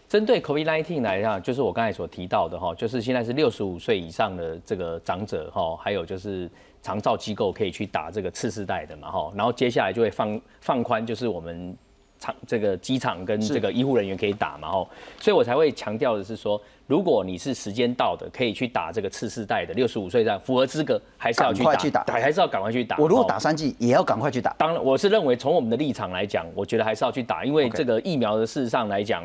针对 COVID-19 来讲，就是我刚才所提到的哈，就是现在是六十五岁以上的这个长者哈，还有就是长照机构可以去打这个次世代的嘛哈，然后接下来就会放放宽，就是我们。场这个机场跟这个医护人员可以打嘛？哈，所以我才会强调的是说，如果你是时间到的，可以去打这个次世代的六十五岁以上符合资格，还是要去打，还是要赶快去打。我如果打三剂，也要赶快去打。当然，我是认为从我们的立场来讲，我觉得还是要去打，因为这个疫苗的事实上来讲。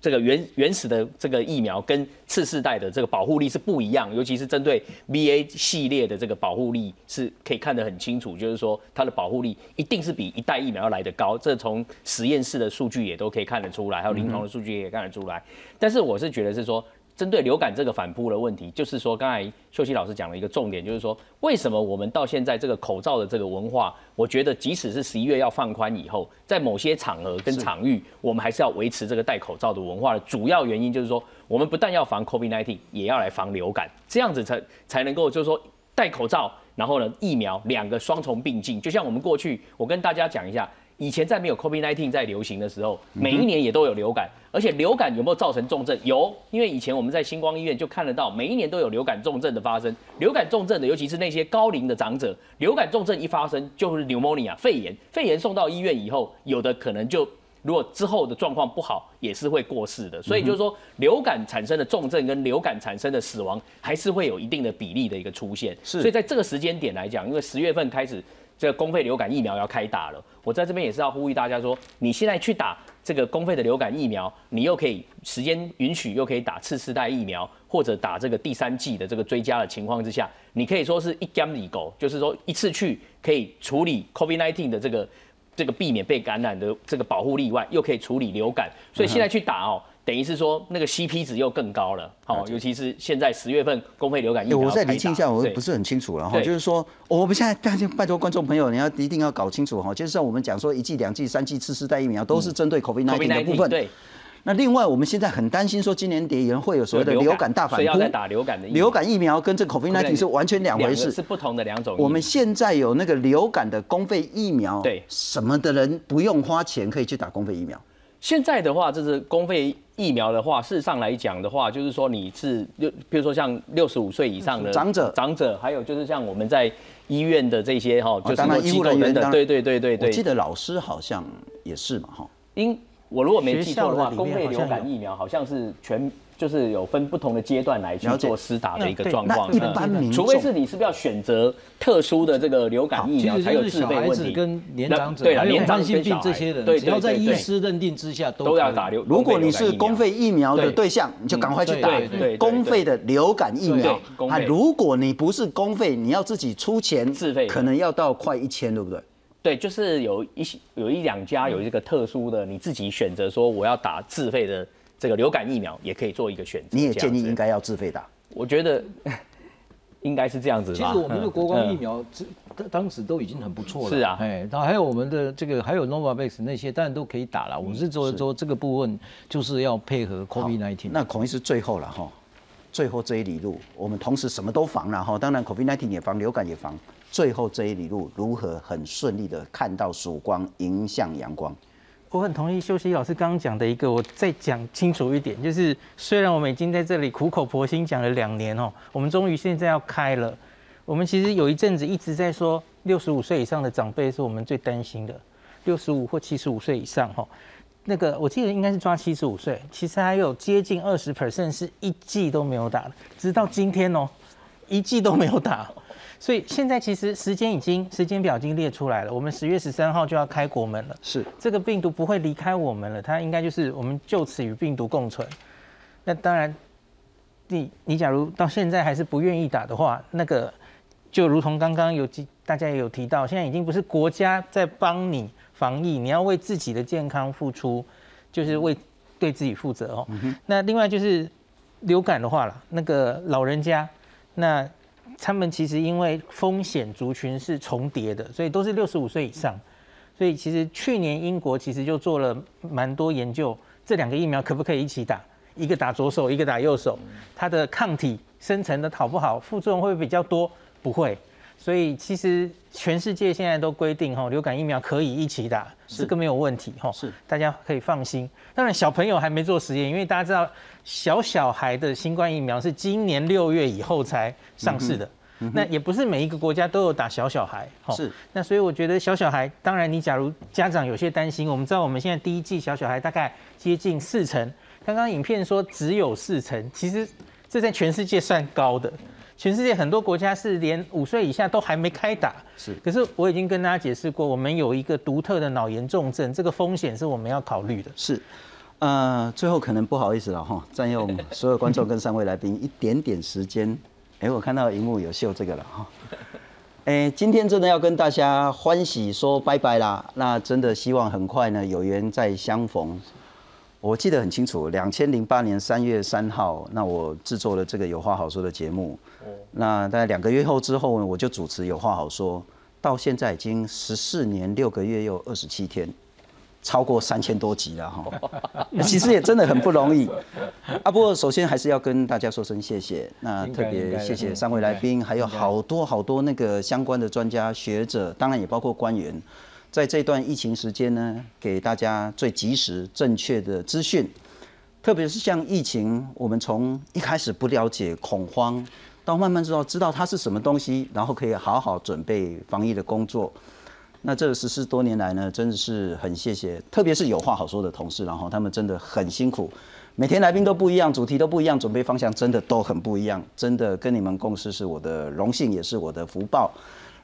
这个原原始的这个疫苗跟次世代的这个保护力是不一样，尤其是针对 BA 系列的这个保护力是可以看得很清楚，就是说它的保护力一定是比一代疫苗要来得高，这从实验室的数据也都可以看得出来，还有临床的数据也看得出来。但是我是觉得是说。针对流感这个反扑的问题，就是说，刚才秀熙老师讲了一个重点，就是说，为什么我们到现在这个口罩的这个文化，我觉得即使是十一月要放宽以后，在某些场合跟场域，我们还是要维持这个戴口罩的文化的主要原因，就是说，我们不但要防 COVID-19，也要来防流感，这样子才才能够，就是说，戴口罩，然后呢，疫苗两个双重并进，就像我们过去，我跟大家讲一下。以前在没有 COVID-19 在流行的时候，每一年也都有流感，而且流感有没有造成重症？有，因为以前我们在星光医院就看得到，每一年都有流感重症的发生。流感重症的，尤其是那些高龄的长者，流感重症一发生就是 pneumonia 肺炎，肺炎送到医院以后，有的可能就如果之后的状况不好，也是会过世的。所以就是说，流感产生的重症跟流感产生的死亡，还是会有一定的比例的一个出现。是，所以在这个时间点来讲，因为十月份开始。这个公费流感疫苗要开打了，我在这边也是要呼吁大家说，你现在去打这个公费的流感疫苗，你又可以时间允许，又可以打次世代疫苗，或者打这个第三季的这个追加的情况之下，你可以说是一 gam 里狗，就是说一次去可以处理 COVID-19 的这个这个避免被感染的这个保护力以外，又可以处理流感，所以现在去打哦。等于是说那个 CP 值又更高了，好，尤其是现在十月份公费流感疫苗我再厘清一下，我不是很清楚了哈，就是说我们现在大家拜托观众朋友，你要一定要搞清楚哈，就是像我们讲说一剂、两剂、三剂、次世代疫苗都是针对 COVID-19 的部分。对。那另外我们现在很担心说今年底人会有所谓的流感大反扑，要再打流感的流感疫苗跟这 COVID-19 是完全两回事，是不同的两种。我们现在有那个流感的公费疫苗，对，什么的人不用花钱可以去打公费疫苗。现在的话，这是公费疫苗的话，事实上来讲的话，就是说你是六，比如说像六十五岁以上的长者，长者，还有就是像我们在医院的这些哈，就是医护人员的，对对对对对。我记得老师好像也是嘛哈。因我如果没记错的话，公费流感疫苗好像是全。就是有分不同的阶段来去做施打的一个状况，一般民除非是你是不是要选择特殊的这个流感疫苗才有自费问题，跟年长者、对啊，年长性病这些人，只要在医师认定之下都要打流。如果你是公费疫苗的对象，你就赶快去打公费的流感疫苗。啊，如果你不是公费，你要自己出钱自费，可能要到快一千，对不对？对，就是有一些有一两家有一个特殊的，你自己选择说我要打自费的这个流感疫苗，也可以做一个选择。你也建议应该要自费打。我觉得应该是这样子吧。其实我们的国光疫嗯苗这当当时都已经很不错了。是啊哎，然后还有我们的这个还有 Novavax 那些，当然都可以打了。我是说说这个部分就是要配合 COVID-19。那孔医师最后了哈，最后这一里路，我们同时什么都防了哈，当然 COVID-19 也防，流感也防。最后这一里路如何很顺利的看到曙光，迎向阳光？我很同意修熙老师刚刚讲的一个，我再讲清楚一点，就是虽然我们已经在这里苦口婆心讲了两年哦，我们终于现在要开了。我们其实有一阵子一直在说，六十五岁以上的长辈是我们最担心的，六十五或七十五岁以上哈。那个我记得应该是抓七十五岁，其实还有接近二十 percent 是一季都没有打的，直到今天哦，一季都没有打。所以现在其实时间已经时间表已经列出来了，我们十月十三号就要开国门了。是这个病毒不会离开我们了，它应该就是我们就此与病毒共存。那当然，你你假如到现在还是不愿意打的话，那个就如同刚刚有几大家也有提到，现在已经不是国家在帮你防疫，你要为自己的健康付出，就是为对自己负责哦。那另外就是流感的话了，那个老人家，那他们其实因为风险族群是重叠的，所以都是六十五岁以上。所以其实去年英国其实就做了蛮多研究，这两个疫苗可不可以一起打？一个打左手，一个打右手，它的抗体生成的好不好？副作用会比较多？不会。所以其实全世界现在都规定哈，流感疫苗可以一起打，这个没有问题哈，是大家可以放心。当然小朋友还没做实验，因为大家知道小小孩的新冠疫苗是今年六月以后才上市的。那也不是每一个国家都有打小小孩，吼是。那所以我觉得小小孩，当然你假如家长有些担心，我们知道我们现在第一季小小孩大概接近四成，刚刚影片说只有四成，其实这在全世界算高的。全世界很多国家是连五岁以下都还没开打，是。可是我已经跟大家解释过，我们有一个独特的脑炎重症，这个风险是我们要考虑的。是，呃，最后可能不好意思了哈，占用所有观众跟三位来宾一点点时间。哎，我看到荧幕有秀这个了哈。哎，今天真的要跟大家欢喜说拜拜啦。那真的希望很快呢有缘再相逢。我记得很清楚，两千零八年三月三号，那我制作了这个有话好说的节目。那大概两个月后之后呢，我就主持有话好说，到现在已经十四年六个月又二十七天。超过三千多集了哈，其实也真的很不容易啊。不过首先还是要跟大家说声谢谢，那特别谢谢三位来宾，还有好多好多那个相关的专家学者，当然也包括官员，在这段疫情时间呢，给大家最及时、正确的资讯。特别是像疫情，我们从一开始不了解、恐慌，到慢慢知道知道它是什么东西，然后可以好好准备防疫的工作。那这十四多年来呢，真的是很谢谢，特别是有话好说的同事，然后他们真的很辛苦，每天来宾都不一样，主题都不一样，准备方向真的都很不一样，真的跟你们共事是我的荣幸，也是我的福报。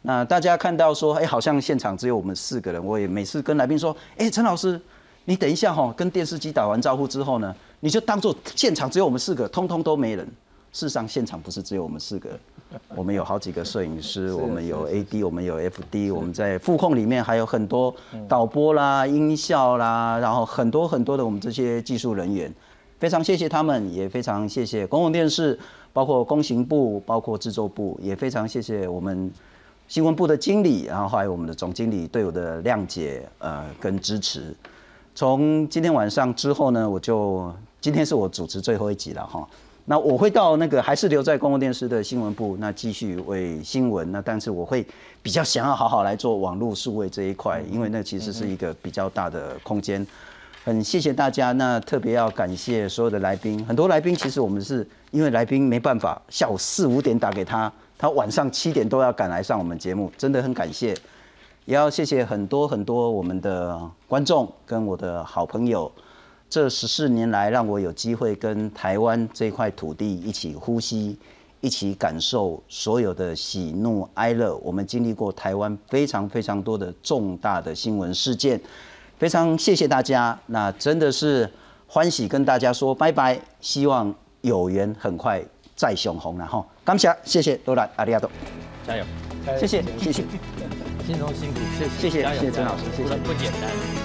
那大家看到说，哎，好像现场只有我们四个人，我也每次跟来宾说，哎，陈老师，你等一下哈，跟电视机打完招呼之后呢，你就当做现场只有我们四个，通通都没人。事实上，现场不是只有我们四个，我们有好几个摄影师，我们有 AD，我们有 FD，我们在副控里面还有很多导播啦、音效啦，然后很多很多的我们这些技术人员，非常谢谢他们，也非常谢谢公共电视，包括工行部，包括制作部，也非常谢谢我们新闻部的经理，然后还有我们的总经理对我的谅解呃跟支持。从今天晚上之后呢，我就今天是我主持最后一集了哈。那我会到那个还是留在公共电视的新闻部，那继续为新闻。那但是我会比较想要好好来做网络数位这一块，因为那其实是一个比较大的空间。很谢谢大家，那特别要感谢所有的来宾。很多来宾其实我们是因为来宾没办法，下午四五点打给他，他晚上七点都要赶来上我们节目，真的很感谢。也要谢谢很多很多我们的观众跟我的好朋友。这十四年来，让我有机会跟台湾这块土地一起呼吸，一起感受所有的喜怒哀乐。我们经历过台湾非常非常多的重大的新闻事件，非常谢谢大家。那真的是欢喜跟大家说拜拜，希望有缘很快再相逢了哈。感谢，谢谢，多兰阿里亚多，加油，谢谢，谢谢。金荣辛苦，谢谢，谢谢谢谢曾老师谢谢不不简单。